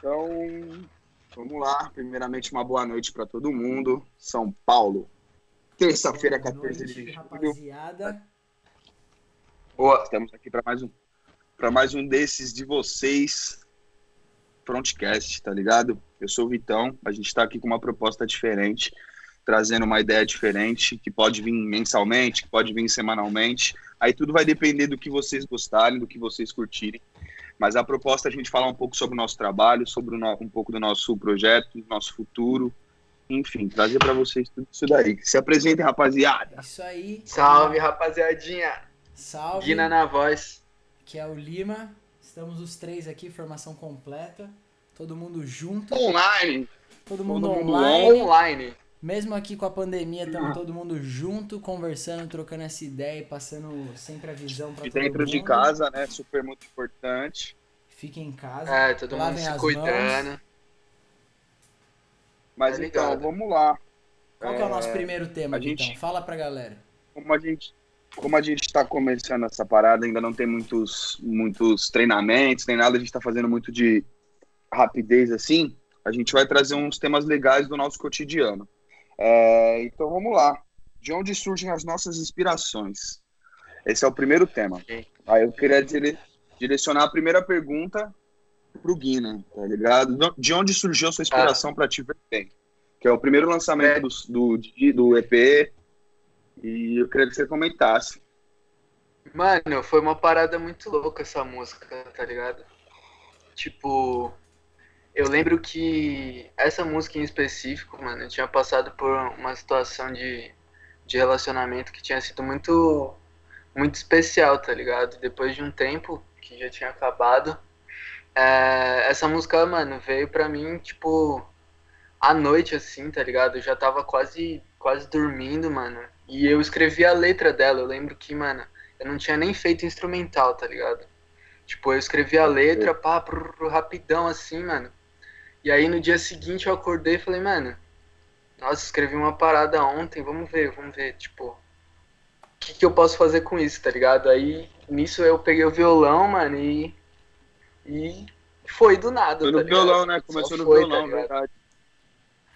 Então, vamos lá. Primeiramente, uma boa noite para todo mundo. São Paulo, terça-feira, 14 de julho. Rapaziada, Boa, estamos aqui para mais um para mais um desses de vocês. Frontcast, tá ligado? Eu sou o Vitão, a gente está aqui com uma proposta diferente, trazendo uma ideia diferente, que pode vir mensalmente, que pode vir semanalmente. Aí tudo vai depender do que vocês gostarem, do que vocês curtirem. Mas a proposta é a gente falar um pouco sobre o nosso trabalho, sobre no- um pouco do nosso projeto, do nosso futuro. Enfim, trazer para vocês tudo isso daí. Se apresentem, rapaziada. isso aí. Salve, rapaziadinha. Salve. Guina na voz. Que é o Lima. Estamos os três aqui, formação completa. Todo mundo junto, Online. todo mundo todo mundo online. Online. Mesmo aqui com a pandemia, estamos todo mundo junto, conversando, trocando essa ideia e passando sempre a visão para todo dentro mundo. de casa, né? Super muito importante. Fiquem em casa. É, todo mundo se as cuidando. mãos. Mas Tá então, ligado. vamos lá. Qual que é o nosso É, primeiro tema, a gente- Vitão? Fala pra galera. como a gente como a gente está começando essa parada, ainda não tem muitos muitos treinamentos, nem nada, a gente está fazendo muito de rapidez assim. A gente vai trazer uns temas legais do nosso cotidiano. É, então vamos lá. De onde surgem as nossas inspirações? Esse é o primeiro tema. Aí eu queria dire- direcionar a primeira pergunta pro Guina, tá ligado? De onde surgiu a sua inspiração para Te Ver Bem? Que é o primeiro lançamento do, do, do EP. E eu queria que você comentasse. Mano, foi uma parada muito louca essa música, tá ligado? Tipo, eu lembro que essa música em específico, mano, eu tinha passado por uma situação de, de relacionamento que tinha sido muito, muito especial, tá ligado? Depois de um tempo que já tinha acabado, é, essa música, mano, veio pra mim, tipo, à noite, assim, tá ligado? Eu já tava quase, quase dormindo, mano. E eu escrevi a letra dela. Eu lembro que, mano, eu não tinha nem feito instrumental, tá ligado? Tipo, eu escrevi a letra, pá, prr, rapidão assim, mano. E aí no dia seguinte eu acordei e falei, mano, nossa, escrevi uma parada ontem, vamos ver, vamos ver, tipo, o que, que eu posso fazer com isso, tá ligado? Aí nisso eu peguei o violão, mano, e. E foi do nada. Foi tá no ligado? violão, né? Só Começou no foi, tá violão, ligado? verdade.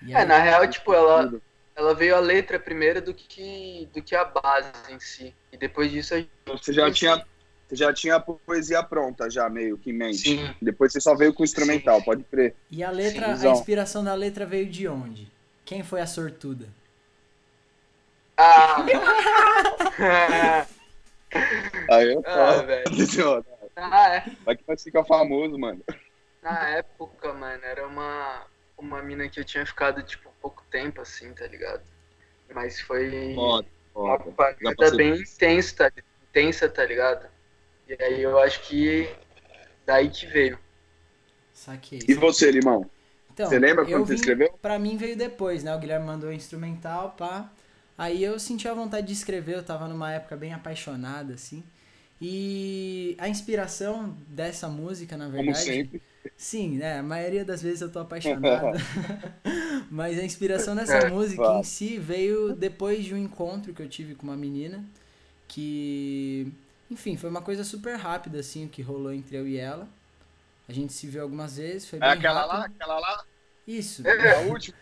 E É, na real, tipo, ela, ela veio a letra primeiro do que, do que a base em si. E depois disso a gente. Você já tinha, já tinha a poesia pronta, já meio que em mente. Sim. Depois você só veio com o instrumental, Sim. pode crer. e a letra, a Sim, inspiração da letra veio de onde? Quem foi a sortuda? Ah! Aí eu ah, falo. velho. Ah, é. Vai que vai ficar famoso, mano. Na época, mano, era uma, uma mina que eu tinha ficado, tipo, pouco tempo, assim, tá ligado? Mas foi Foda, uma foda. Já parada bem intensa, intensa, tá ligado? E aí eu acho que daí que veio. Saquei. E você, Limão? Então, Você lembra quando você vim- escreveu? Pra mim veio depois, né? O Guilherme mandou o instrumental, pá. Aí eu senti a vontade de escrever, eu tava numa época bem apaixonada, assim. E a inspiração dessa música, na verdade. Como sempre. Sim, né? A maioria das vezes eu tô apaixonado. Mas a inspiração dessa É, música claro. em si veio depois de um encontro que eu tive com uma menina. Que. Enfim, foi uma coisa super rápida, assim, o que rolou entre eu e ela. A gente se viu algumas vezes, foi bem É aquela rápido. lá, aquela lá, Isso. É. a última.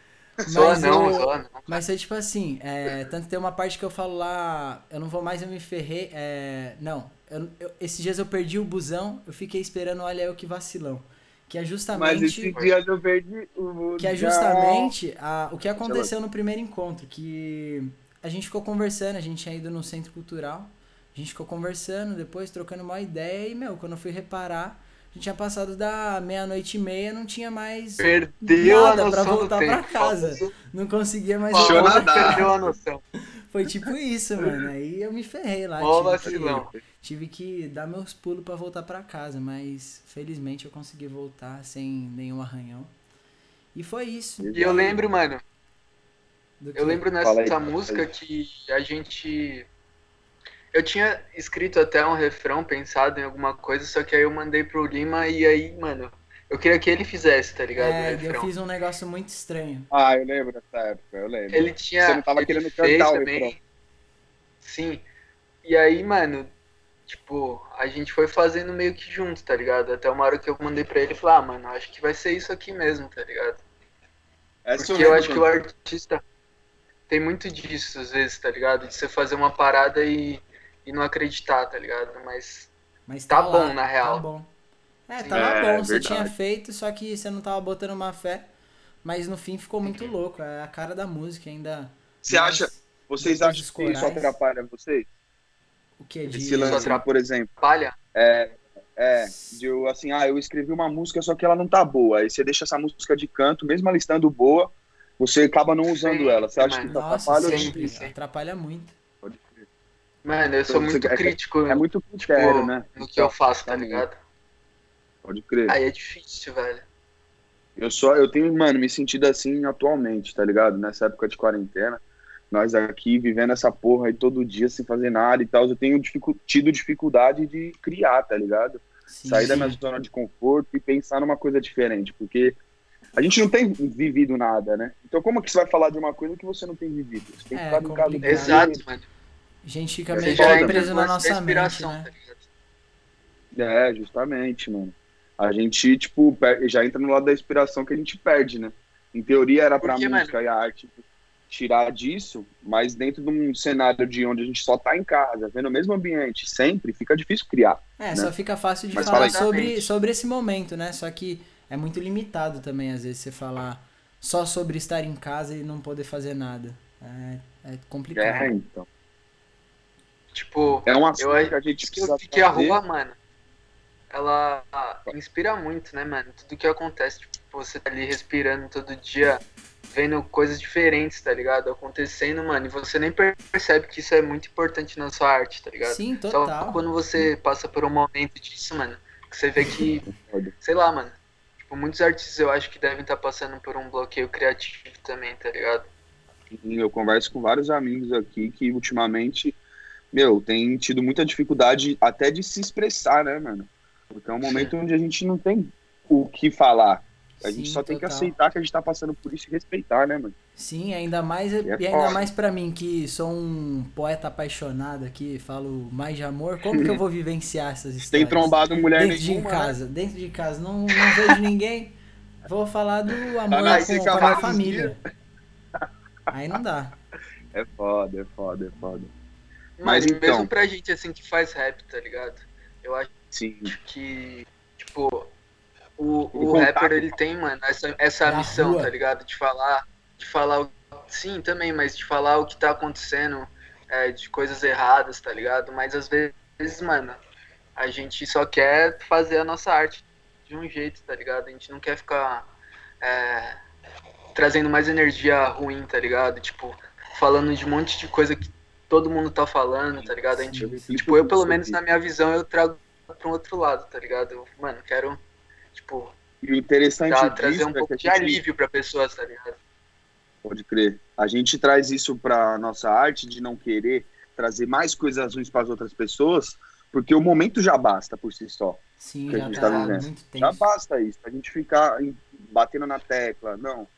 Só Mas não, eu- só não. Mas foi tipo assim, é, tanto tem uma parte que eu falo lá, eu não vou mais, eu me ferrei. É, não, eu, eu- esses dias eu perdi o busão, eu fiquei esperando, olha eu que vacilão. Que é Mas justamente. esses dias eu perdi o. Que é justamente a, o que aconteceu no primeiro encontro, que a gente ficou conversando, a gente tinha ido no centro cultural, a gente ficou conversando, depois trocando uma ideia, e, meu, quando eu fui reparar, a gente tinha passado da meia-noite e meia, não tinha mais. Perdeu Nada a pra noção voltar tempo. casa. Não conseguia mais nadar. perdeu a noção. Foi tipo isso, mano. Aí eu me ferrei lá. Mó tive, vacilão. que, tive que dar meus pulos pra voltar pra casa, mas felizmente eu consegui voltar sem nenhum arranhão. E foi isso. E eu lembro, mano, do eu lembro nessa aí, música que a gente. Eu tinha escrito até um refrão pensado em alguma coisa, só que aí eu mandei pro Lima e aí, mano, eu queria que ele fizesse, tá ligado? É, eu fiz um negócio muito estranho. Ah, eu lembro dessa época, eu lembro. Ele tinha. Você não tava ele querendo fez cantar o também. refrão. Sim. E aí, mano, tipo, a gente foi fazendo meio que junto, tá ligado? Até uma hora que eu mandei pra ele e falei, ah, mano, acho que vai ser isso aqui mesmo, tá ligado? Essa Porque eu acho que o artista tem muito disso, às vezes, tá ligado? De você fazer uma parada e, e não acreditar, tá ligado? Mas Mas Tá lá, bom, na real. Tá bom. É, Sim. tava É, bom, você tinha feito, só que você não tava botando uma fé. Mas no fim ficou muito louco. É a cara da música ainda. Você mais acha, vocês acham que isso atrapalha vocês? O que? De... Esse lance, atrapalha. por exemplo, palha, é, é, de eu, assim, ah, eu escrevi uma música, só que ela não tá boa. Aí você deixa essa música de canto, mesmo ela estando boa, você acaba não usando Sim, ela. Você acha que Nossa, atrapalha? ou sempre. sim. Atrapalha muito. Mano, eu sou Então, muito você- é- crítico É muito critério, tipo, né? no que eu faço, tá Também. ligado? Pode crer. Aí é difícil, velho. Eu só, eu tenho, mano, me sentido assim atualmente, tá ligado? Nessa época de quarentena. Nós aqui vivendo essa porra aí todo dia sem fazer nada e tal. Eu tenho dificu- tido dificuldade de criar, tá ligado? Sim, Sair da sim. minha zona de conforto e pensar numa coisa diferente. Porque a gente não tem vivido nada, né? Então como que você vai falar de uma coisa que você não tem vivido? Você tem que É, ficar no caso. Exato, mano. A gente fica meio que preso na nossa mente, inspiração, né? tá? É, justamente, mano. A gente, tipo, já entra no lado da inspiração que a gente perde, né? Em teoria era pra Porque, música e a arte tirar disso, mas dentro de um cenário de onde a gente só tá em casa, vendo o mesmo ambiente sempre, fica difícil criar. É, né? só fica fácil de Mas falar sobre, sobre esse momento, né? Só que é muito limitado também, às vezes, você falar só sobre estar em casa e não poder fazer nada. É, é complicado. É, então. Tipo, É um assunto Eu- que a gente Diz que, precisa que a rua, mano, ela inspira muito, né, mano? Tudo que acontece, tipo, você tá ali respirando todo dia, vendo coisas diferentes, tá ligado? Acontecendo, mano, e você nem percebe que isso é muito importante na sua arte, tá ligado? Sim, Só total. quando você passa por um momento disso, mano, que você vê que, sei lá, mano, tipo, muitos artistas eu acho que devem estar passando por um bloqueio criativo também, tá ligado? Eu converso com vários amigos aqui que ultimamente, meu, tem tido muita dificuldade até de se expressar, né, mano? Porque é um momento onde a gente não tem o que falar. A gente Sim, só tem que total. aceitar que a gente tá passando por isso e respeitar, né, mano? Sim, ainda mais, é e ainda foda. mais pra mim, que sou um poeta apaixonado aqui, falo mais de amor, como que eu vou vivenciar essas histórias? Tem trombado mulher Dentro de nenhuma, né? casa, dentro de casa, não, não vejo ninguém. Vou falar do amor na com, com a minha família. Aí não dá. É foda, é foda, é foda. Mas então- mesmo pra gente, assim, que faz rap, tá ligado? Eu acho Sim. que, tipo, o, O o contato. rapper, ele tem, mano, essa, essa missão, rua. tá ligado? De falar, de falar, o- sim, também, mas de falar o que tá acontecendo, é, de coisas erradas, tá ligado? Mas às vezes, mano, a gente só quer fazer a nossa arte de um jeito, tá ligado? A gente não quer ficar é, trazendo mais energia ruim, tá ligado? Tipo, falando de um monte de coisa que todo mundo tá falando, tá ligado? A gente Sim. Tipo, eu, pelo menos na minha visão, eu trago pra um outro lado, tá ligado? Eu, mano, quero, tipo, E o interessante disso trazer um é pouco que de gente alívio pra pessoas, tá ligado? Pode crer. A gente traz isso pra nossa arte de não querer trazer mais coisas ruins para as outras pessoas, porque o momento já basta por si só. Sim, já tá, tá Já basta isso. A gente ficar batendo na tecla, não,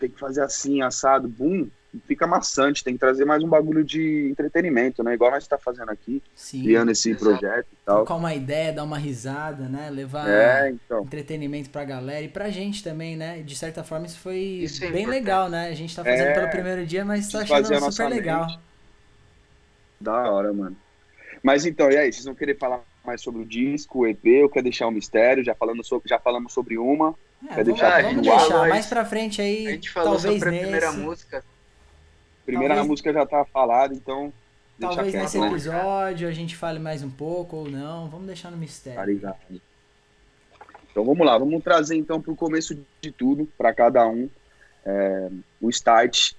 tem que fazer assim, assado, bum, fica maçante, tem que trazer mais um bagulho de entretenimento, né? Igual nós tá fazendo aqui, Sim. criando esse exato. projeto e tal. Trocar uma ideia, dar uma risada, né? Levar É, então. entretenimento pra galera e pra gente também, né? De certa forma isso foi Isso é bem importante. legal, né? A gente tá fazendo É, pelo primeiro dia, mas tô desfazer achando super legal. mente. Da hora, mano. Mas então, e aí, vocês vão querer falar mais sobre o disco, o EP, ou quer deixar um mistério? Já, falando sobre, já falamos sobre uma. É, vamos, deixar vamos deixar ar? mais pra frente aí, A gente falou talvez sobre a nesse, primeira música. Primeira Talvez- música já tá falada, então. deixa talvez quieto, nesse episódio a gente fale mais um pouco ou não, vamos deixar no Tá mistério. ligado. Então vamos lá, vamos trazer então para o começo de tudo, para cada um, é, o start.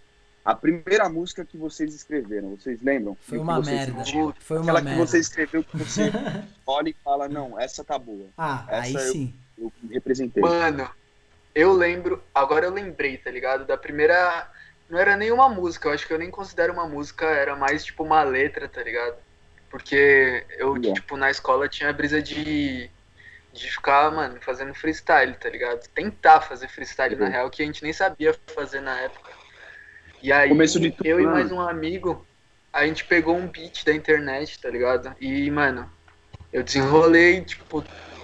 A primeira música que vocês escreveram, vocês lembram? Foi o que uma merda. sentiram? Foi uma Aquela que merda. você escreveu que você olha e fala, não, essa tá boa, Ah, Essa aí eu- sim. Eu representei. Mano, eu lembro, agora eu lembrei, tá ligado? Da primeira. Não era nenhuma música, eu acho que eu nem considero uma música, era mais tipo uma letra, tá ligado? Porque eu, Yeah. tipo, na escola tinha a brisa de. De ficar, mano, fazendo freestyle, tá ligado? Tentar fazer freestyle, na Uhum. real, que a gente nem sabia fazer na época. E aí, Começo de tudo, eu e né? mais um amigo, a gente pegou um beat da internet, tá ligado? E, mano, eu desenrolei, tipo,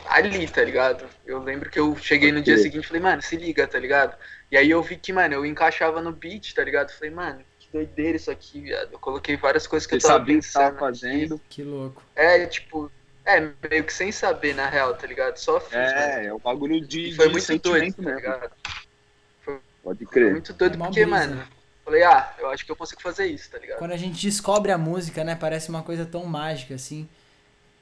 ali, tá ligado? Eu lembro que eu cheguei no dia seguinte e falei, mano, se liga, tá ligado? E aí eu vi que, mano, eu encaixava no beat, tá ligado? Falei, mano, que doideira isso aqui, viado. Eu coloquei várias coisas que Você eu tava sabia o que pensando. tava fazendo. Que louco. É, tipo, é, meio que sem saber, na real, tá ligado? Só fiz, mano. É, é o bagulho de, E foi de muito doido, tá mesmo. ligado? Pode Foi crer. muito doido É porque, brisa. mano, falei, ah, eu acho que eu consigo fazer isso, tá ligado? Quando a gente descobre a música, né? Parece uma coisa tão mágica, assim.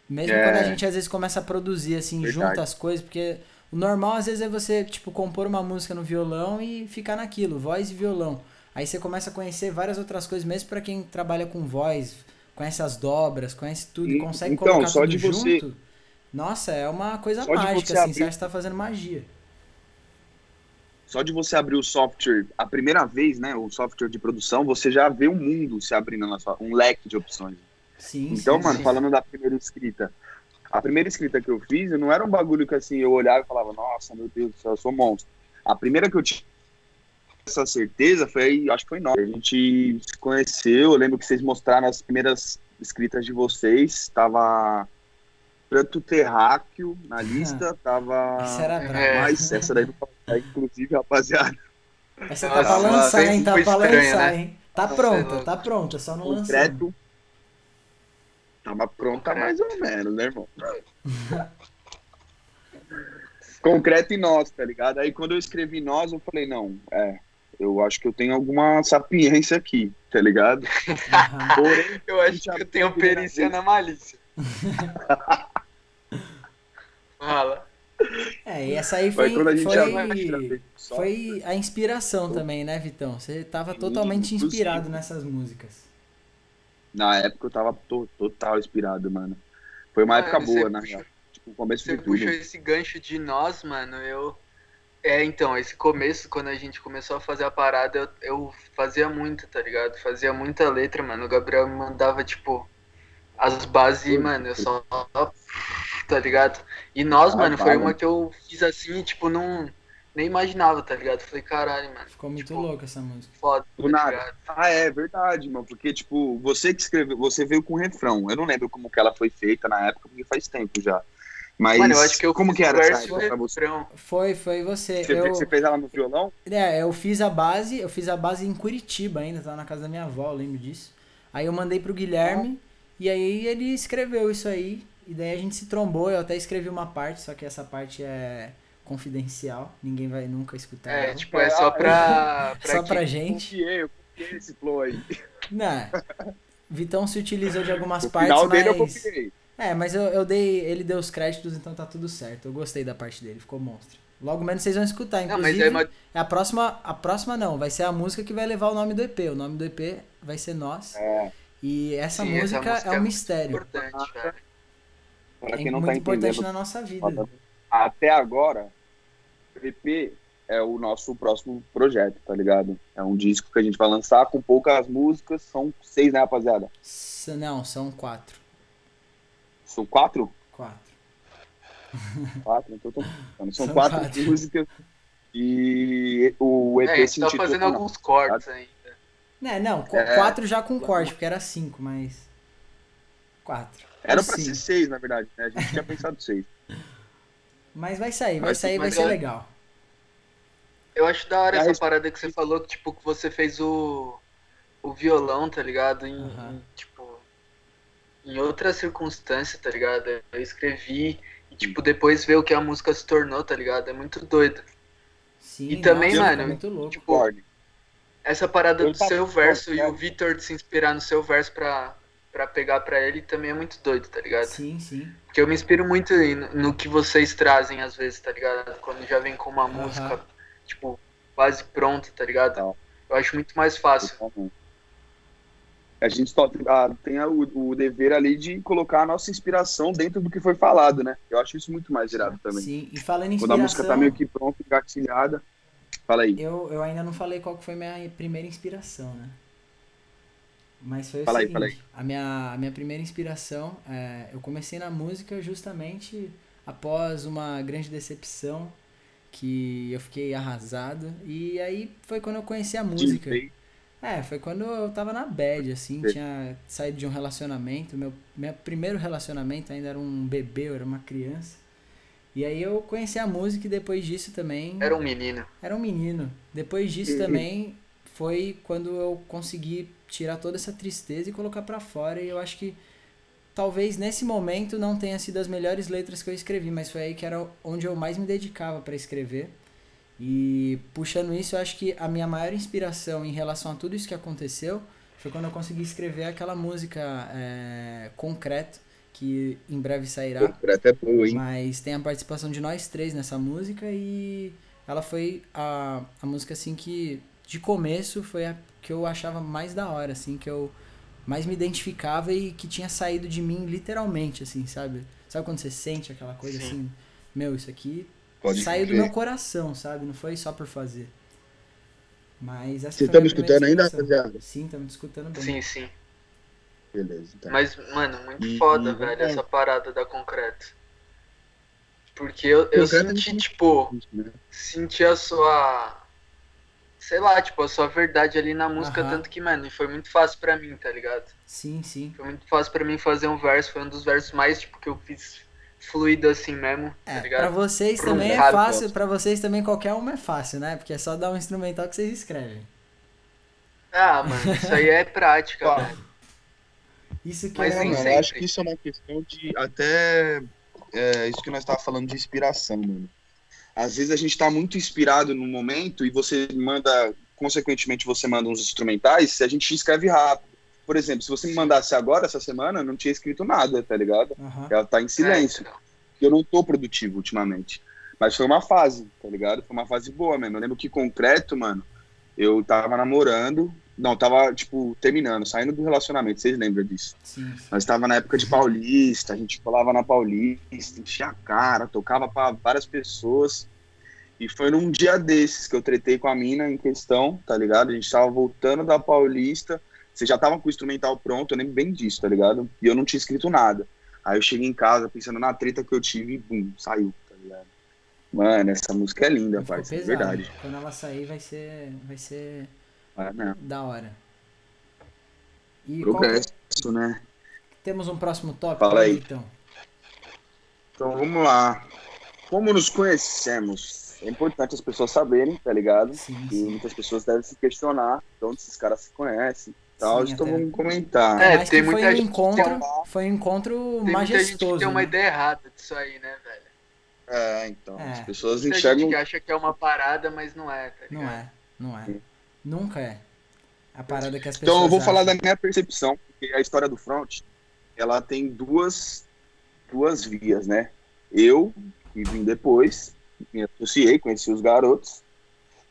Mesmo É. quando a gente às vezes começa a produzir, assim, Verdade. junta as coisas, porque o normal às vezes é você, tipo, compor uma música no violão e ficar naquilo, voz e violão. Aí você começa a conhecer várias outras coisas, mesmo pra quem trabalha com voz, conhece as dobras, conhece tudo e consegue então, colocar só tudo de você- junto. Nossa, é uma coisa Só mágica, você assim, abrir- você acha que tá fazendo magia. Só de você abrir o software a primeira vez, né? O software de produção, você já vê um mundo se abrindo na sua, um leque de opções. Sim, Então, sim, mano, sim. falando da primeira escrita, a primeira escrita que eu fiz, não era um bagulho que assim, eu olhava e falava, nossa, meu Deus do céu, eu sou monstro. A primeira que eu tive essa certeza foi, acho que foi nós. A gente se conheceu, eu lembro que vocês mostraram as primeiras escritas de vocês, tava Pranto Terráqueo na lista, tava. Isso era brabo. É. Mas essa daí não pode sair, inclusive, rapaziada. Essa tá Nossa, pra lançar, hein? Tá pra estranha, lançar, né? hein? Tá Nossa, pronta, tá pronta, só não lançou. Concreto. Tava pronta Concreto. mais ou menos, né, irmão? Concreto e nós, tá ligado? Aí quando eu escrevi nós, eu falei, não, é, eu acho que eu tenho alguma sapiência aqui, tá ligado? Porém, Eu acho que eu tenho perícia na malícia. Fala. É, e essa aí foi, foi foi, foi a inspiração também, né, Vitão? Você tava totalmente inspirado nessas músicas. Na época eu tava to- total inspirado, mano. Foi uma Mano, época boa, na puxou-. Tipo, o começo Você de tudo. puxou esse gancho de nós, mano, eu. É, então, esse começo, quando a gente começou a fazer a parada, eu, eu fazia muito, tá ligado? Fazia muita letra, mano. O Gabriel me mandava, tipo, as bases, mano, eu só. Tá ligado? E nós, Ah, mano, foi uma que eu fiz assim, tipo, não. Nem imaginava, tá ligado? Falei, caralho, mano, Ficou muito Tipo, louca essa música. foda, Do tá nada. Ah, é verdade, mano. Porque, tipo, você que escreveu, você veio com refrão. Eu não lembro como que ela foi feita na época, porque faz tempo já. Mas Mano, eu acho que eu como que era o essa verso o época pra você? refrão. Foi, foi você. Você, eu, você fez ela no violão? é, eu fiz a base, eu fiz a base em Curitiba ainda, tava na casa da minha avó, eu lembro disso. Aí eu mandei pro Guilherme e aí ele escreveu isso aí. E daí a gente se trombou, eu até escrevi uma parte, só que essa parte é confidencial, ninguém vai nunca escutar. É, ela. tipo, é só pra. pra só pra gente. Confiei, eu confiei nesse flow aí. Não. Vitão se utilizou de algumas No partes, final dele eu mas. confiei. É, mas eu, eu dei. Ele deu os créditos, então tá tudo certo. Eu gostei da parte dele, ficou monstro. Logo menos vocês vão escutar. Não, Inclusive, mas é uma- a próxima. A próxima não, vai ser a música que vai levar o nome do EP. O nome do EP vai ser Nós. É, E essa Sim, essa música música é um é muito mistério. importante, velho. pra É quem não muito tá importante na nossa vida. Até agora, o EP é o nosso próximo projeto, tá ligado? É um disco que a gente vai lançar com poucas músicas. São seis, né, rapaziada? S- Não, são quatro. São quatro? Quatro. Quatro, então tô falando. São, São quatro, quatro. músicas. E o EP É, a gente se tá fazendo alguns cortes ainda. Né, não, É. quatro já com corte, porque era cinco, mas. Quatro. Era pra cinco. ser seis, na verdade, né? A gente tinha pensado seis. Mas vai sair, vai sair, vai ser é- legal. Eu acho da hora essa parada que você falou, que, tipo, que você fez o, o violão, tá ligado? Em, em, tipo, em outra circunstância, tá ligado? Eu escrevi e, tipo, depois ver o que a música se tornou, tá ligado? É muito doido. Sim, E também, nossa, mano, ficou muito louco. Tipo, essa parada do seu verso e é. o Vitor de se inspirar no seu verso pra, pra pegar pra ele também é muito doido, tá ligado? Sim, sim. Porque eu me inspiro muito no que vocês trazem às vezes, tá ligado? Quando já vem com uma Aham. música, tipo, quase pronta, tá ligado? Tá. Eu acho muito mais fácil. A gente só tem, ah, tem a- o, o dever ali de colocar a nossa inspiração dentro do que foi falado, né? Eu acho isso muito mais irado também. Sim, e falando em Quando a música tá meio que pronta, engatilhada. Fala aí. eu, eu ainda não falei qual que foi minha primeira inspiração, né? Mas foi o Fala aí, seguinte, fala aí. A, minha, a minha primeira inspiração, é, eu comecei na música justamente após uma grande decepção que eu fiquei arrasado. E aí foi quando eu conheci a música. Disney. É, foi quando eu tava na bad, assim, Sim. tinha saído de um relacionamento. Meu, meu primeiro relacionamento ainda era um bebê, eu era uma criança. E aí eu conheci a música e depois disso também. Era um menino. Era um menino. Depois disso Uhum. também foi quando eu consegui tirar toda essa tristeza e colocar pra fora. E eu acho que talvez nesse momento não tenha sido as melhores letras que eu escrevi, mas foi aí que era onde eu mais me dedicava pra escrever. E puxando isso, eu acho que a minha maior inspiração em relação a tudo isso que aconteceu foi quando eu consegui escrever aquela música é, Concreto, que em breve sairá. Concreto é boa, hein? Mas tem a participação de nós três nessa música e ela foi a, a música assim que de começo foi a que eu achava mais da hora, assim, que eu mais me identificava e que tinha saído de mim literalmente, assim, sabe? Sabe quando você sente aquela coisa Sim. assim, meu, isso aqui Pode saiu do crer. meu coração, sabe? Não foi só por fazer. Mas essa Você tá me escutando ainda, rapaziada? Sim, estamos escutando bem. Sim, sim. Beleza, então. Mas, mano, muito E- foda, e- velho, é. essa parada da concreto. Porque eu, eu Concreto é senti, muito- tipo, Né? senti a sua. Sei lá, tipo, a sua verdade ali na música, Aham. tanto que, mano, foi muito fácil pra mim, tá ligado? Sim, sim. Foi muito fácil pra mim fazer um verso, foi um dos versos mais, tipo, que eu fiz fluido assim mesmo, tá É, pra ligado? vocês Pro também é fácil, pra vocês também qualquer uma é fácil, né? Porque é só dar um instrumental que vocês escrevem. Ah, mano, isso aí é prática, velho. Isso que Mas é nem mano, sempre. acho que isso é uma questão de até é, isso que nós estávamos falando de inspiração, mano. Às vezes a gente tá muito inspirado no momento e você manda, consequentemente você manda uns instrumentais, a gente escreve rápido. Por exemplo, se você me mandasse agora, essa semana, eu não tinha escrito nada, tá ligado? Aham. Ela tá em silêncio. É, eu não tô produtivo ultimamente. Mas foi uma fase, tá ligado? Foi uma fase boa mesmo. Eu lembro que concreto, mano, eu tava namorando. Não, tava, tipo, terminando, saindo do relacionamento. Vocês lembram disso? Sim, sim. Nós tava na época de Paulista, a gente colava na Paulista, enchia a cara, tocava pra várias pessoas. E foi num dia desses que eu tretei com a mina em questão, tá ligado? A gente tava voltando da Paulista, você já tava com o instrumental pronto, eu lembro bem disso, tá ligado? E eu não tinha escrito nada. Aí eu cheguei em casa pensando na treta que eu tive e bum, saiu, tá ligado? Mano, essa música é linda, parça, é verdade. Quando ela sair vai ser, vai ser Não. da hora. E qual que- Progresso, né? temos um próximo tópico Fala aí. então. Então vamos lá. Como nos conhecemos? É importante as pessoas saberem, tá ligado? Sim, E sim. muitas pessoas devem se questionar de onde esses caras se conhecem e tal. Sim, então até. vamos comentar. É, Mas tem que foi muita um gente encontro, tem foi um encontro Tem muita gente que majestoso. tem uma né? ideia errada disso aí, né, velho? É, então. É. As pessoas Muita enxergam. gente que acha que é uma parada, mas não é, tá ligado? Não é, não é. Nunca é. A parada que as pessoas Então eu vou falar acham. da minha percepção, porque a história do front, ela tem duas, duas vias, né? Eu, que vim depois, me associei, conheci os garotos,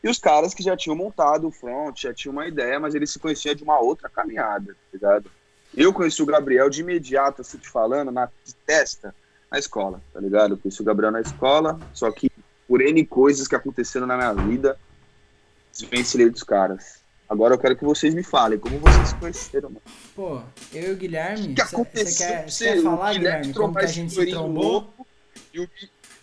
e os caras que já tinham montado o front, já tinham uma ideia, mas eles se conheciam de uma outra caminhada, tá ligado? Eu conheci o Gabriel de imediato, assim, te falando, na testa, na escola, tá ligado? Eu conheci o Gabriel na escola, só que por N coisas que aconteceram na minha vida, desvencilhei dos caras. Agora eu quero que vocês me falem como vocês se conheceram, mano. Pô, eu e o Guilherme, O que você aconteceu quer, pra cê quer falar, Guilherme, como que a gente se trombou? louco E o,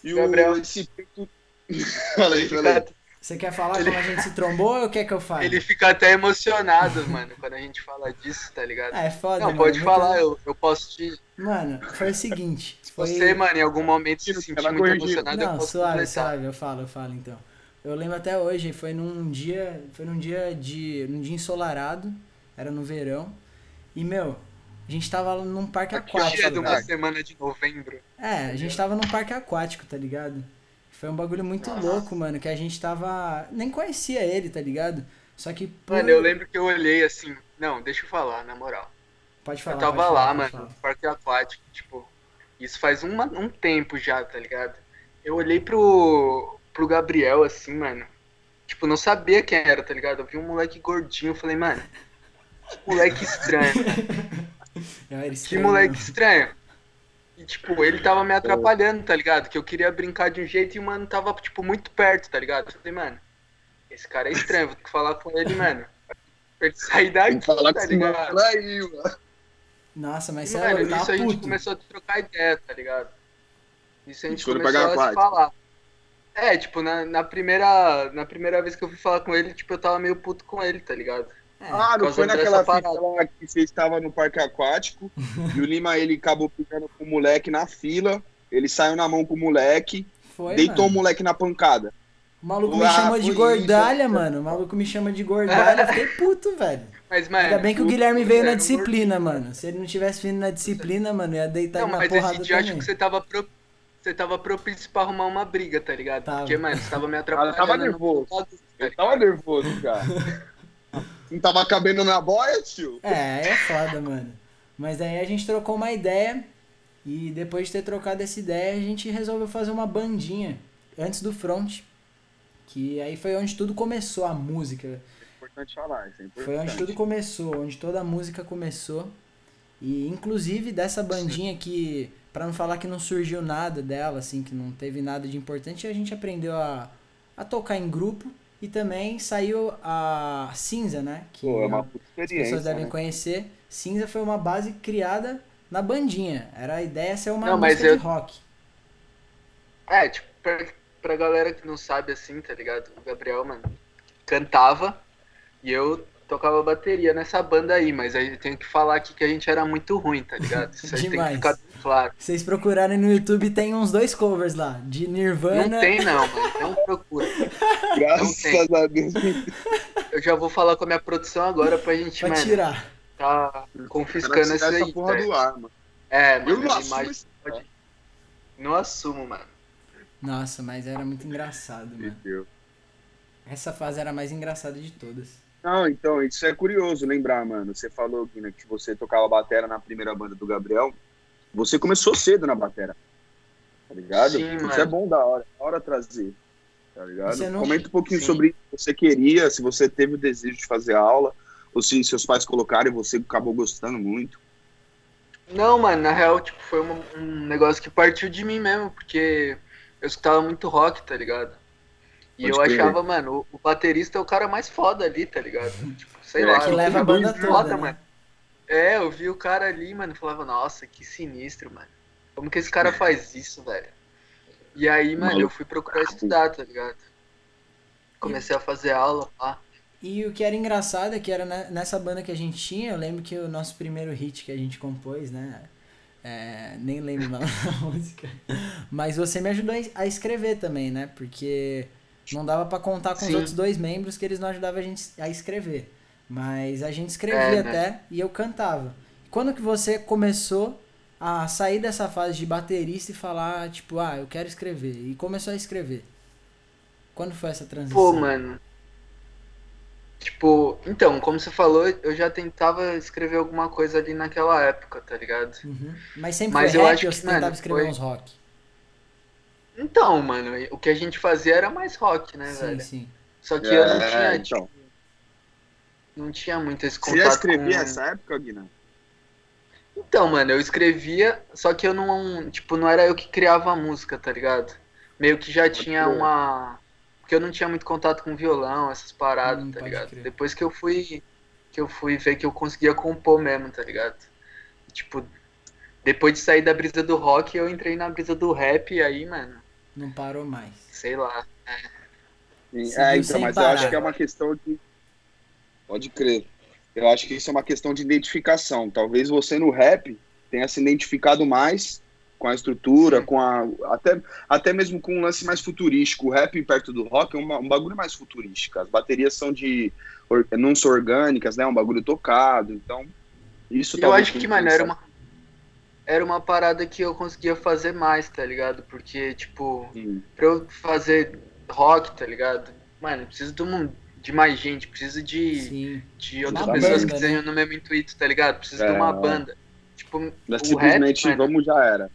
e o Gabriel. esse peito... Fala aí, fala aí. Você quer falar como a gente se trombou ou quer que eu fale? Ele fica até emocionado, mano, quando a gente fala disso, tá ligado? Ah, é foda, não, mano, pode muito- falar, eu, eu posso te. Mano, foi o seguinte. Foi... Você, mano, em algum momento se vai muito corrigir. emocionado, eu Não, posso suave, suave, eu falo, eu falo então. Eu lembro até hoje, foi num dia, foi num dia de, num dia ensolarado, era no verão. E meu, a gente tava num parque Aqui aquático. é de uma cara. semana de novembro. É, a gente tava num parque aquático, tá ligado? Foi um bagulho muito Nossa. louco, mano, que a gente tava, nem conhecia ele, tá ligado? Só que por... Mano, eu lembro que eu olhei assim. Não, deixa eu falar, na moral. Pode falar. eu tava pode lá, falar, mano, no parque aquático, tipo. Isso faz uma- um tempo já, tá ligado? Eu olhei pro, pro Gabriel assim, mano. Tipo, não sabia quem era, tá ligado? Eu vi um moleque gordinho, eu falei, mano, que moleque estranho. Era Que estranho, moleque estranho. E, tipo, ele tava me atrapalhando, tá ligado? Que eu queria brincar de um jeito e o mano tava, tipo, muito perto, tá ligado? Eu falei, mano, esse cara é estranho, vou ter que falar com ele, mano. Pra ele sair Tem daqui, que falar com tá ligado? aí, mano. Nossa, mas E, é mano, nisso tá a gente puto. começou a trocar ideia, tá ligado? Nisso a gente começou a se falar. É, tipo, na, na, primeira, na primeira vez que eu fui falar com ele, tipo, eu tava meio puto com ele, tá ligado? É, ah, não foi naquela fita lá que você estava no parque aquático e o Lima ele acabou ficando com o moleque na fila, ele saiu na mão com o moleque, foi, deitou mano. o moleque na pancada. O maluco me chama de gordalha, isso. mano. O maluco me chama de gordalha. Fiquei puto, velho. Mas, mano, Ainda bem que o Guilherme veio na disciplina, mano. Se ele não tivesse vindo na disciplina, mano, ia deitar não, na porrada Mas esse dia acho que você tava, pro... você tava propício pra arrumar uma briga, tá ligado? Tava. Porque, mano, você tava me atrapalhando. Eu tava nervoso. Tá eu tava nervoso, cara. não tava cabendo na boia, tio? É, é foda, mano. Mas aí a gente trocou uma ideia. E depois de ter trocado essa ideia, a gente resolveu fazer uma bandinha antes do front. Que aí foi onde tudo começou, a música. É importante falar, isso é importante. Foi onde tudo começou, onde toda a música começou. E inclusive dessa bandinha que, para não falar que não surgiu nada dela, assim, que não teve nada de importante, a gente aprendeu a, a tocar em grupo. E também saiu a Cinza, né? Que Pô, é uma as pessoas devem né? conhecer. Cinza foi uma base criada na bandinha. Era a ideia ser uma não, música eu... de rock. É, tipo, pra galera que não sabe assim, tá ligado? O Gabriel, mano, cantava e eu tocava bateria nessa banda aí, mas aí eu tenho que falar aqui que a gente era muito ruim, tá ligado? Isso aí tem que ficar claro. Vocês procurarem no YouTube, tem uns dois covers lá, de Nirvana. Não tem não, mano, não procura. Graças a Deus. Eu já vou falar com a minha produção agora pra gente, pra mano, tirar. tá confiscando esse aí. Porra tá? do ar, mano. É, mano, eu não assumo, pode... não assumo, mano. Nossa, mas era muito engraçado, mano. Essa fase era a mais engraçada de todas. Não, então, isso é curioso lembrar, mano. Você falou que você tocava batera na primeira banda do Gabriel. Você começou cedo na batera. Tá ligado? Sim, isso mano. é bom da hora, da hora trazer. Tá ligado? Não... Comenta um pouquinho Sim. sobre o que você queria, se você teve o desejo de fazer aula, ou se seus pais colocaram e você acabou gostando muito. Não, mano, na real, tipo, foi um, um negócio que partiu de mim mesmo, porque eu escutava muito rock, tá ligado? E Pode eu achava, mano, o, baterista é o cara mais foda ali, tá ligado? Tipo, sei é, lá. Que leva a banda toda, foda, né? mano. É, eu vi o cara ali, mano, falava, nossa, que sinistro, mano. Como que esse cara faz isso, velho? E aí, mano, eu fui procurar estudar, tá ligado? Comecei a fazer aula, pá. E o que era engraçado é que era nessa banda que a gente tinha, eu lembro que o nosso primeiro hit que a gente compôs, né? É, nem lembro o nome da música. Mas você me ajudou a escrever também, né? Porque não dava para contar com Sim. os outros dois membros que eles não ajudavam a gente a escrever. Mas a gente escrevia é, né? até e eu cantava. Quando que você começou a sair dessa fase de baterista e falar, tipo, ah, eu quero escrever? E começou a escrever? Quando foi essa transição? Pô, mano, Tipo, então, como você falou, eu já tentava escrever alguma coisa ali naquela época, tá ligado? Uhum. Mas sempre Mas foi eu rap acho ou você que, tentava mano, escrever foi... uns rock? Então, mano, o que a gente fazia era mais rock, né, sim, velho? Sim. Só que é, eu não é, tinha, então. tipo, não tinha muito esse contato Você já escrevia com... nessa época, Guina? Então, mano, eu escrevia, só que eu não, tipo, não era eu que criava a música, tá ligado? Meio que já Pode tinha uma porque eu não tinha muito contato com violão, essas paradas, hum, tá ligado? Crer. Depois que eu fui que eu fui ver que eu conseguia compor mesmo, tá ligado? Tipo, depois de sair da brisa do rock, eu entrei na brisa do rap e aí, mano. Não parou mais. Sei lá. É, é então, mas parar. eu acho que é uma questão de. Pode crer. Eu acho que isso é uma questão de identificação. Talvez você no rap tenha se identificado mais com a estrutura, Sim. com a. Até, até mesmo com um lance mais futurístico. O rap perto do rock é um, um bagulho mais futurístico. As baterias são de. não são orgânicas, né? É um bagulho tocado. Então, isso Eu acho que, mano, era uma. Era uma parada que eu conseguia fazer mais, tá ligado? Porque, tipo, Sim. pra eu fazer rock, tá ligado? Mano, preciso de, um, de mais gente, preciso de, de outras uma pessoas banda, que estejam né? no mesmo intuito, tá ligado? Preciso é, de uma banda. Tipo, é simplesmente rap, vamos já era.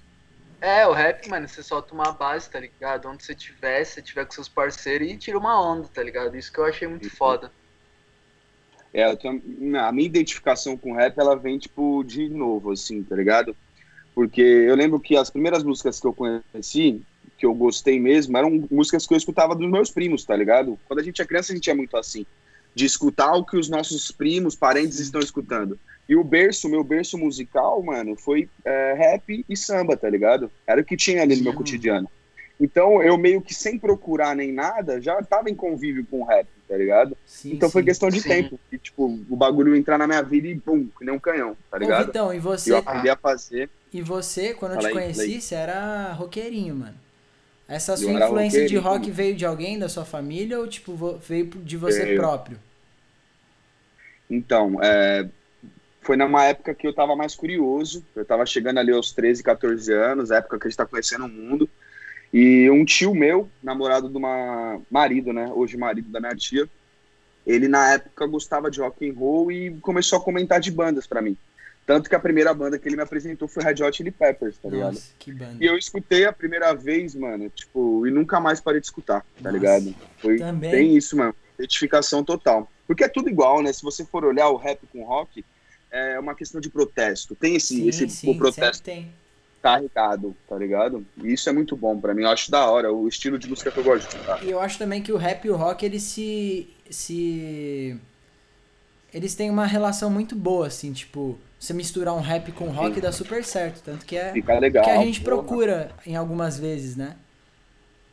É, o rap, mano, você solta uma base, tá ligado? Onde você tiver, você tiver com seus parceiros e tira uma onda, tá ligado? Isso que eu achei muito foda. É, eu tenho, a minha identificação com rap, ela vem, tipo, de novo, assim, tá ligado? Porque eu lembro que as primeiras músicas que eu conheci, que eu gostei mesmo, eram músicas que eu escutava dos meus primos, tá ligado? Quando a gente é criança, a gente é muito assim, de escutar o que os nossos primos, parentes estão escutando. E o berço, meu berço musical, mano, foi é, rap e samba, tá ligado? Era o que tinha ali no meu cotidiano. Então eu meio que sem procurar nem nada, já tava em convívio com o rap, tá ligado? Sim, então foi sim. questão de Sim. tempo. E, tipo, o bagulho entrar na minha vida e pum, que nem um canhão, tá Ô, ligado? Vitão, e você, eu aprendi a fazer. e você, quando eu te aí, conheci, aí. você era roqueirinho, mano. Essa sua Eu influência de rock veio de alguém da sua família ou, tipo, veio de você Eu. próprio? Então, é, foi numa época que eu tava mais curioso. Eu tava chegando ali aos 13, 14 anos, época que a gente tá conhecendo o mundo. E um tio meu, namorado de uma marido, né? Hoje marido da minha tia, ele na época gostava de rock and roll e começou a comentar de bandas pra mim. Tanto que a primeira banda que ele me apresentou foi Red Hot Chili Peppers, tá ligado? Nossa, que banda. E eu escutei a primeira vez, mano, tipo, e nunca mais parei de escutar, tá Nossa. ligado? Foi Também. bem isso, mano. Identificação total. Porque é tudo igual, né? Se você for olhar o rap com rock, é uma questão de protesto. Tem esse, Sim, esse sim, o protesto sempre tem. Carregado, tá ligado? E isso é muito bom pra mim. Eu acho da hora, o estilo de música que eu gosto de escutar. E eu acho também que o rap e o rock, eles se. se. Eles têm uma relação muito boa, assim, tipo, você misturar um rap com rock Sim. dá super certo. Tanto que é Fica legal. que a gente porra. procura em algumas vezes, né?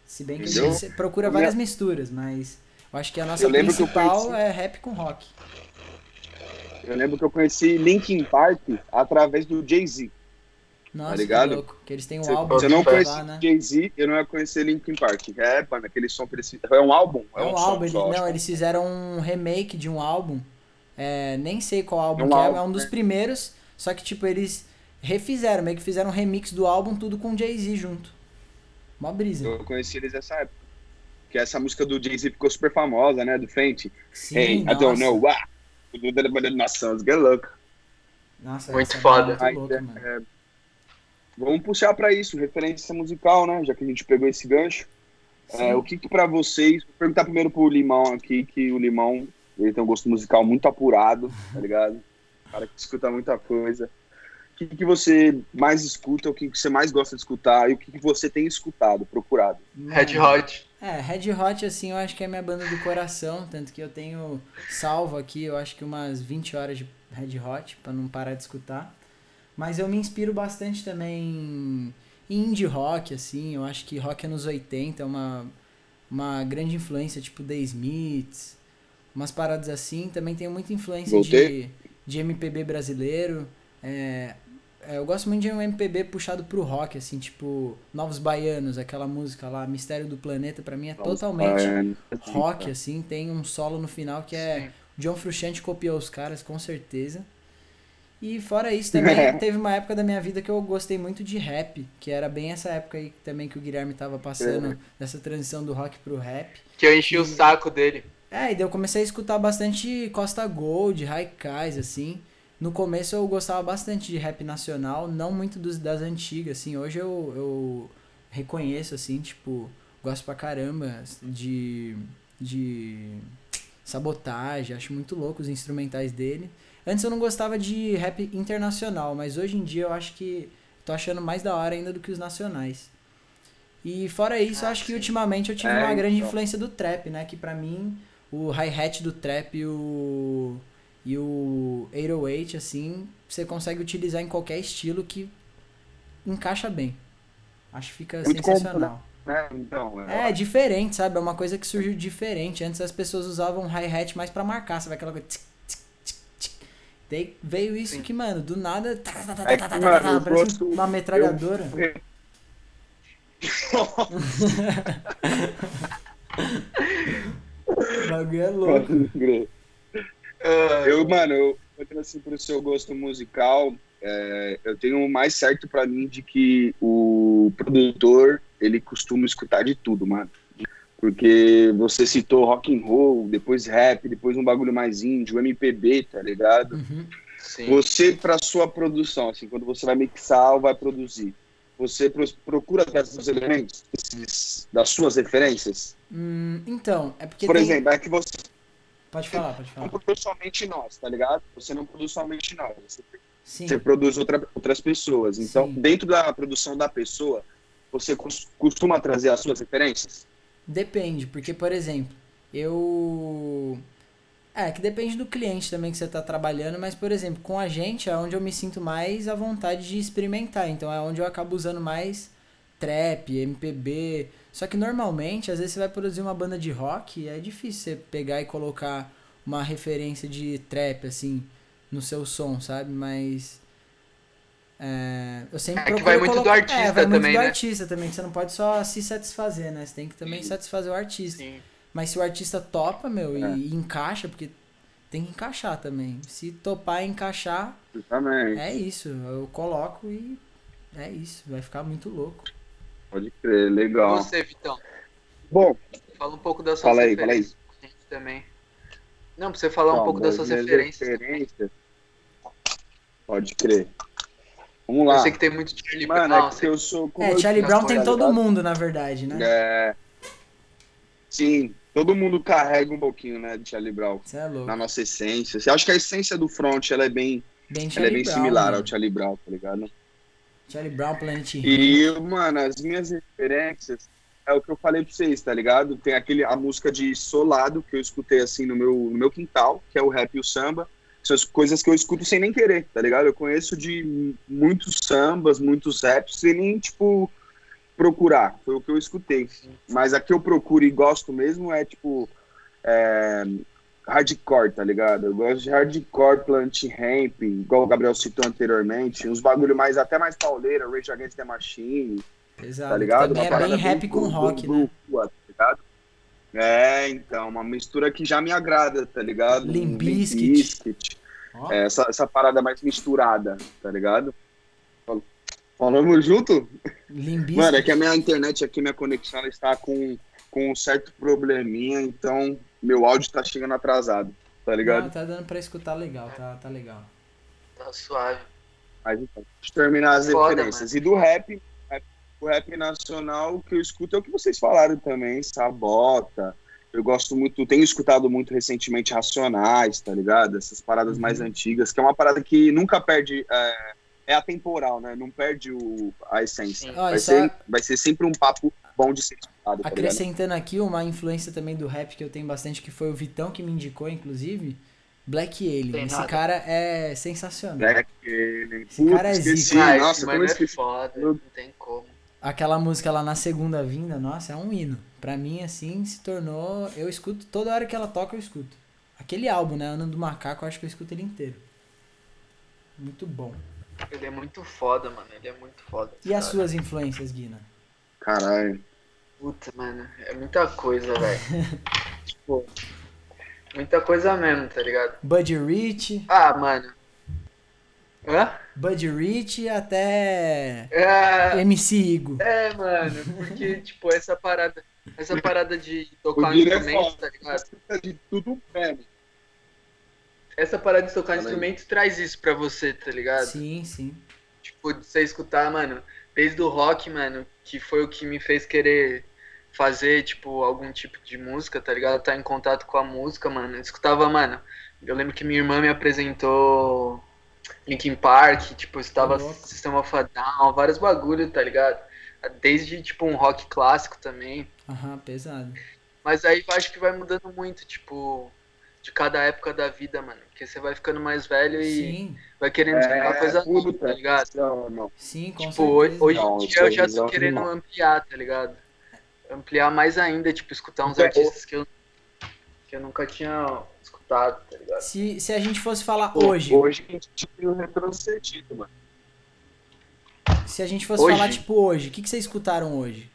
Se bem que a Entendeu? gente procura várias me- misturas, mas eu acho que a nossa principal conheci- é rap com rock. Eu lembro que eu conheci Linkin Park através do Jay-Z. Nossa, ligado? que louco. Que eles têm um Se álbum se eu não lá, conheci né? Jay-Z, eu não ia conhecer Linkin Park. É, mano, aquele som que eles É um álbum? É um som álbum, só, acho. não, eles fizeram um remake de um álbum. É, nem sei qual álbum É um que é, álbum, é um dos né? primeiros. Só que, tipo, eles refizeram, meio que fizeram um remix do álbum, tudo com Jay-Z junto. Mó brisa. Eu conheci eles nessa época. Que essa música do Jay-Z ficou super famosa, né? Do Fenty. Sim, hey, I nossa. don't know why. Nossa, get louco. Nossa, Muito essa foda. é Muito louca, é, mano. Vamos puxar pra isso, referência musical, né? Já que a gente pegou esse gancho. É, o que que pra vocês... Vou perguntar primeiro pro Limão aqui, que o Limão, ele tem um gosto musical muito apurado, tá ligado? cara que escuta muita coisa. O que que você mais escuta, o que que você mais gosta de escutar e o que que você tem escutado, procurado? Red Hot. É, Red Hot, assim, eu acho que é minha banda do coração, tanto que eu tenho salvo aqui, eu acho que umas 20 horas de Red Hot, pra não parar de escutar. Mas eu me inspiro bastante também em indie rock, assim, eu acho que rock anos 80 é uma, uma grande influência, tipo The Smiths, umas paradas assim. Também tenho muita influência de, Voltei. de MPB brasileiro. É, é, eu gosto muito de um MPB puxado pro rock, assim, tipo Novos Baianos, aquela música lá, Mistério do Planeta, pra mim é totalmente É, rock, assim. Tem um solo no final que é Sim. John Frusciante copiou os caras, com certeza. E fora isso, também teve uma época da minha vida que eu gostei muito de rap, que era bem essa época aí também que o Guilherme tava passando, dessa transição do rock pro rap. Que eu enchi o saco dele. É, e daí eu comecei a escutar bastante Costa Gold, Raikais, assim. No começo eu gostava bastante de rap nacional, não muito dos, das antigas, assim. Hoje eu, eu reconheço, assim, tipo, gosto pra caramba de, de sabotagem, acho muito louco os instrumentais dele. Antes eu não gostava de rap internacional, mas hoje em dia eu acho que tô achando mais da hora ainda do que os nacionais. E fora isso, Ah, acho que sim. ultimamente eu tive É, uma grande então. influência do trap, né? Que pra mim, o hi-hat do trap e o, e o 808, assim, você consegue utilizar em qualquer estilo que encaixa bem. Acho que fica Muito sensacional. né? Então, É, diferente, sabe? É uma coisa que surgiu diferente. Antes as pessoas usavam hi-hat mais pra marcar, sabe? Aquela coisa. Daí veio isso Sim. que, mano, do nada. tá, tá, tá, É tá, que, tá, mano, tá, eu parece gosto- uma metralhadora. O bagulho é louco. Ah, Eu, mano, eu, eu assim, pro seu gosto musical, é, eu tenho mais certo pra mim de que o produtor, ele costuma escutar de tudo, mano. Porque você citou rock and roll, depois rap, depois um bagulho mais índio, MPB, tá ligado? Uhum. sim. Você, pra sua produção, assim, quando você vai mixar ou vai produzir, você pro- procura trazer os elementos esses- das suas referências? Hum, então, é porque Por tem... exemplo, é que você Pode falar, pode não falar. produz somente nós, tá ligado? Você não produz somente nós, você Sim. você produz outra, outras pessoas. Então, Sim. dentro da produção da pessoa, você cos- costuma trazer as suas referências? Depende, porque, por exemplo, eu. É, que depende do cliente também que você está trabalhando, mas, por exemplo, com a gente é onde eu me sinto mais à vontade de experimentar. Então é onde eu acabo usando mais trap, MPB. Só que normalmente, às vezes você vai produzir uma banda de rock e é difícil você pegar e colocar uma referência de trap, assim, no seu som, sabe? Mas. É, eu sempre é que vai muito colocar... do artista é, vai também, muito do né? artista também, que você não pode só se satisfazer, né? Você tem que também satisfazer o artista. Sim. Mas se o artista topa, meu, É. e, e encaixa, porque tem que encaixar também. Se topar e encaixar, Exatamente. é isso. Eu coloco e é isso. Vai ficar muito louco. Pode crer, E legal. você, Vitão? Bom, Fala um pouco das suas Fala aí, fala aí. referências também. Não, pra você falar um Ó, pouco das suas referências. referências. Pode crer. Vamos Eu lá. sei que tem muito Charlie Mano, Brown. é porque eu sou. como É, eu Charlie Brown tem todo mundo, na verdade, né? É. Sim, todo mundo carrega um pouquinho, né, de Charlie Brown. Você é louco. Na nossa essência. Eu acho que a essência do front ela é bem, Bem ela é bem Brown. similar mano. ao Charlie Brown, tá ligado? Charlie Brown, Planet. E, mano, as minhas referências é o que eu falei pra vocês, tá ligado? Tem aquele, a música de Solado que eu escutei assim no meu, no meu quintal, que é o rap e o samba. São as coisas que eu escuto sem nem querer, tá ligado? Eu conheço de muitos sambas, muitos raps, sem nem, tipo, procurar. Foi o que eu escutei. Mas a que eu procuro e gosto mesmo é, tipo, é, hardcore, tá ligado? Eu gosto de hardcore, plant ramp, igual o Gabriel citou anteriormente. Uns bagulho mais, até mais pauleira, Rage Against the Machine, Exato. tá ligado? Também Uma é bem rap com rock, né? tá ligado? É, então, uma mistura que já me agrada, tá ligado? Limp. Bizkit. Ó, É, essa, essa parada mais misturada, tá ligado? Fal- Falamos junto? Limp Bizkit. Mano, é que a minha internet aqui, minha conexão, ela está com, com um certo probleminha, então meu áudio tá chegando atrasado, tá ligado? Não, tá dando pra escutar legal, tá, tá legal. Tá suave. Mas então, deixa eu terminar as Foda, referências. E do rap- o rap nacional, o que eu escuto é o que vocês falaram também, Sabota. Eu gosto muito, tenho escutado muito recentemente Racionais, tá ligado? Essas paradas mais Uhum. antigas, que é uma parada que nunca perde, é, é atemporal, né? Não perde o, a essência. Ó, Vai e só ser, vai ser sempre um papo bom de ser escutado, tá ligado? acrescentando aqui uma influência também do rap que eu tenho bastante, que foi o Vitão que me indicou, inclusive. Black Alien. Tem Esse nada. cara é sensacional. Black Alien. Esse cara é zica. ah, Nossa, como é foda. Não tem como. Aquela música lá na segunda vinda, nossa, é um hino. Pra mim, assim, se tornou. Eu escuto toda hora que ela toca, eu escuto. Aquele álbum, né? Ano do Macaco, eu acho que eu escuto ele inteiro. Muito bom. Ele é muito foda, mano. Ele é muito foda. E as cara. suas influências, Guina? Caralho. Puta, mano. É muita coisa, velho. tipo, muita coisa mesmo, tá ligado? Buddy Rich, Ah, mano. Hã? Buddy Rich até É, MC Igo. é, mano. Porque, tipo, essa parada. Essa parada de tocar é instrumentos, tá ligado? De tudo mesmo. Essa parada de tocar instrumentos traz isso pra você, tá ligado? Sim, sim. Tipo, de você escutar, mano, desde o rock, mano, que foi o que me fez querer fazer, tipo, algum tipo de música, tá ligado? Tá em contato com a música, mano. Eu escutava, mano. Eu lembro que minha irmã me apresentou Linkin Park, tipo, estava. System of a Down, vários bagulho, tá ligado? Desde, tipo, um rock clássico também. Aham, pesado. Mas aí eu acho que vai mudando muito, tipo, de cada época da vida, mano. Porque você vai ficando mais velho e Sim, vai querendo escutar coisa nova, tá ligado? Não, não. sim, com Tipo, hoje, certeza. hoje Não, em dia eu já não tô é querendo normal. ampliar, tá ligado? Ampliar mais ainda, tipo, escutar uns Então, artistas que eu, que eu nunca tinha escutado, tá ligado? Se, se a gente fosse falar Pô, hoje, Hoje a gente tem um retrocedido, mano. se a gente fosse Hoje? falar, tipo, hoje, o que, que vocês escutaram hoje?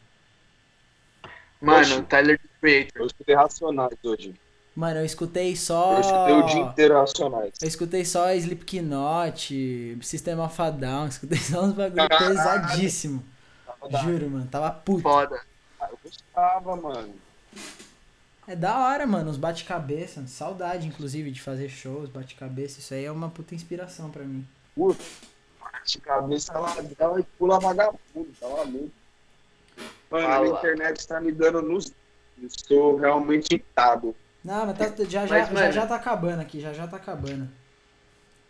Mano, Oxi. Tyler Creator. Eu escutei Racionais hoje. Mano, eu escutei só. Eu escutei o dia inteiro Racionais. Eu escutei só Slipknot, System of a Down, escutei só uns bagulho Caralho. pesadíssimo. Juro, mano, tava puto. Foda. Ah, Eu gostava, mano. É da hora, mano, os bate-cabeça. Saudade, inclusive, de fazer shows, bate-cabeça. Isso aí é uma puta inspiração pra mim. Puta, de cabeça ela, ela pula vagabundo, tá maluco. Mano, a Fala. internet tá me dando nos. Estou realmente irritado. Não, mas tá- já, já, Mas, já, mano- já tá acabando aqui, já já tá acabando.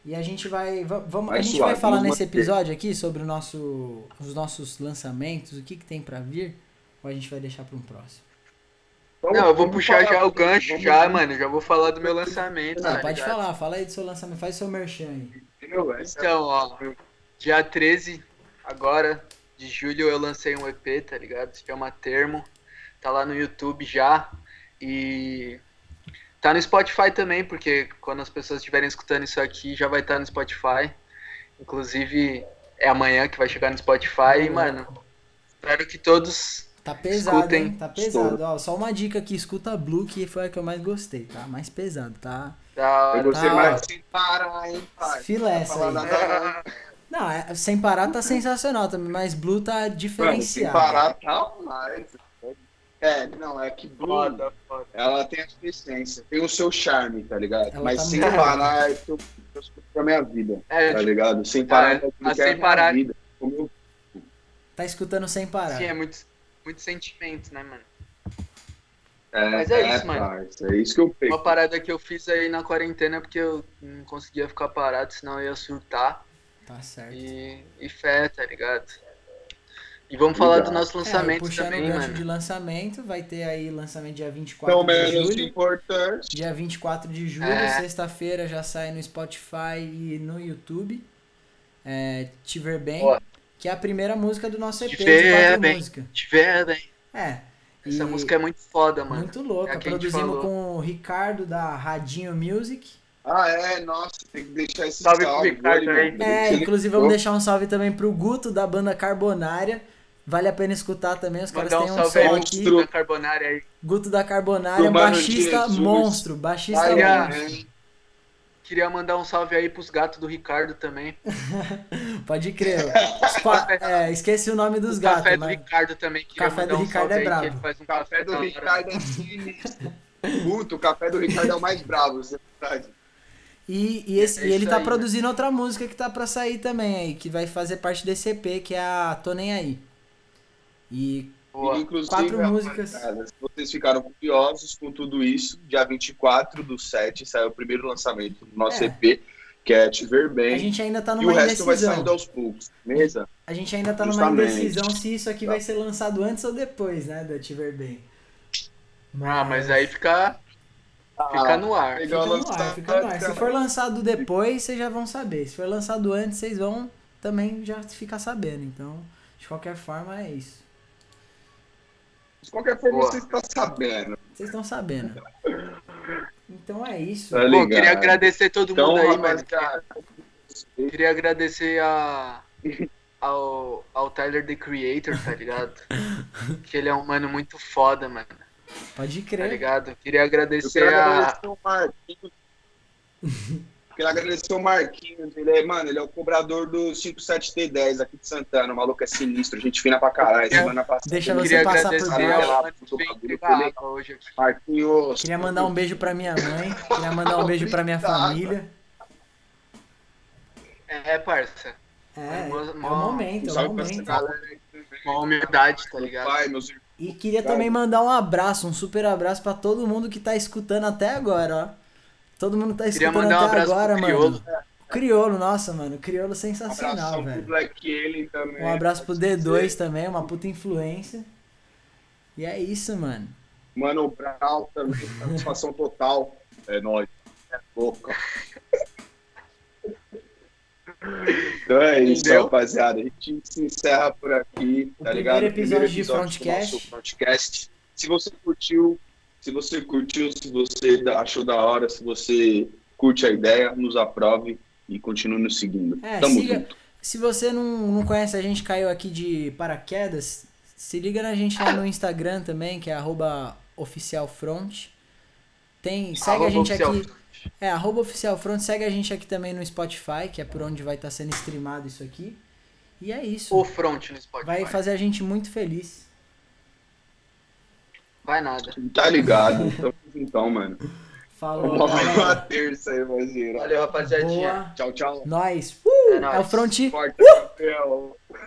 E a gente vai. va- Vamos, a gente suave, vai falar vamos nesse manter. episódio aqui sobre o nosso, os nossos lançamentos, o que, que tem pra vir, ou a gente vai deixar pra um próximo? Vamos- Não, eu vou puxar já o gancho, vamos- já, mano. Já vou falar do meu lançamento, Não, pode falar, fala aí do seu lançamento, faz seu merchan aí. Então, ó, dia 13, agora, de julho eu lancei um EP, tá ligado? Se chama Termo. Tá lá no YouTube já. E tá no Spotify também, porque quando as pessoas estiverem escutando isso aqui, já vai estar tá no Spotify. Inclusive, é amanhã que vai chegar no Spotify. E, mano, espero que todos Tá pesado, Escutem. hein? Tá pesado. Ó, só uma dica aqui, escuta Blue, que foi a que eu mais gostei, tá? Mais pesado, tá? tá eu gostei tá, mais sem parar, hein, pai? Filé essa aí. Não, é, sem parar tá sensacional também, mas Blue tá diferenciado. Mano, sem parar tá mais. É, não, é que Blue, foda, foda. ela tem a sua essência, tem o seu charme, tá ligado? Ela mas tá sem parar é que eu, eu pra minha vida, é, tá tipo, ligado? Sem parar é, é, sem parar. Vida, Tá escutando sem parar. Sim, é muito muito sentimento, né, mano? É, Mas é, é isso, mano. Parça, é isso que eu penso. Uma parada que eu fiz aí na quarentena porque eu não conseguia ficar parado, senão eu ia surtar. Tá certo. E, e fé, tá ligado? E vamos Legal. falar do nosso lançamento é, também, o mano. de lançamento, vai ter aí lançamento dia 24 Não de menos julho. importante. Dia 24 de julho, é. sexta-feira já sai no Spotify e no YouTube. É, Tiver Bem. Boa. Que é a primeira música do nosso EP Tiver de quatro bem, músicas. Tiver bem. É. Essa música é muito foda, mano. Muito louca. É Produzimos com o Ricardo da Radinho Music. Ah, é? Nossa, tem que deixar esse salve. Salve pro Ricardo aí. É, inclusive vamos deixar um salve também pro Guto da banda Carbonária. Vale a pena escutar também, os caras têm um, um som aqui. Guto da Carbonária aí. Guto da Carbonária, baixista monstro, baixista monstro. Queria mandar um salve aí pros gatos do Ricardo também. Pode crer. é, esqueci o nome dos o gatos. Café do Ricardo também. Queria café do um Ricardo é brabo. Um café, café do Ricardo é sinistro. Puto, o café do Ricardo é o mais bravo, isso é verdade. E, e, esse, é e ele tá aí, produzindo né? outra música que tá pra sair também aí, que vai fazer parte desse EP, que é a Tô Nem Aí. E Boa. Inclusive, quatro músicas. se vocês ficaram curiosos com tudo isso, dia 24 do 7 saiu o primeiro lançamento do nosso é. EP, que é Te Ver Bem. A gente ainda tá numa e o resto vai saindo aos poucos, beleza? A gente ainda tá Justamente. numa indecisão se isso aqui tá. vai ser lançado antes ou depois, né, da Te Ver Bem. Mas... Ah, mas aí fica... Fica no ar. Fica no ar, fica no ar. Se for lançado depois, vocês já vão saber. Se for lançado antes, vocês vão também já ficar sabendo. Então, de qualquer forma, é isso. De qualquer forma, Boa. você está sabendo. Vocês estão sabendo. Então é isso. Tá Bom, queria agradecer todo então, mundo aí, mano. Queria agradecer a, ao, ao Tyler The Creator, tá ligado? que ele é um mano muito foda, mano. Pode crer. Tá ligado? Queria agradecer, Eu quero agradecer a. Quero agradecer o Marquinhos. Ele é, mano, ele é o cobrador do 57T10 aqui de Santana. O maluco é sinistro, gente fina pra caralho. Semana passada. Deixa você passar por baixo. Marquinhos. Queria mandar um beijo pra minha mãe. Queria mandar um beijo pra minha família. É, parça. É, é, o momento, é o momento. Uma humildade, tá ligado? Pai, meus e queria também mandar um abraço, um super abraço para todo mundo que tá escutando até agora, ó. Todo mundo tá escutando até um agora, mano. Criolo. Criolo, nossa, mano. Criolo sensacional, um velho. também. Um abraço pro D2 dizer. também, uma puta influência. E é isso, mano. Mano, o Brown também, satisfação total. É nóis. É boca. Então é isso, Entendeu? rapaziada. A gente se encerra por aqui, o tá ligado? Episódio primeiro episódio de Frontcast. Frontcast. Se você curtiu, se você curtiu, se você achou da hora, se você curte a ideia, nos aprove e continue nos seguindo. É, Tamo siga, junto. Se você não, não conhece, a gente caiu aqui de paraquedas. Se liga na gente lá no Instagram também, que é oficialfront. Tem, segue arroba a gente aqui. É, arroba oficialfront. Segue a gente aqui também no Spotify, que é por onde vai estar sendo streamado isso aqui. E é isso. O front no Spotify. Vai fazer a gente muito feliz. Vai nada. Tá ligado? então, mano. Falou. Uma terça aí, imagina. Valeu, rapaziadinha. Tchau, tchau. Nós. Uh, é, é, o front. uh!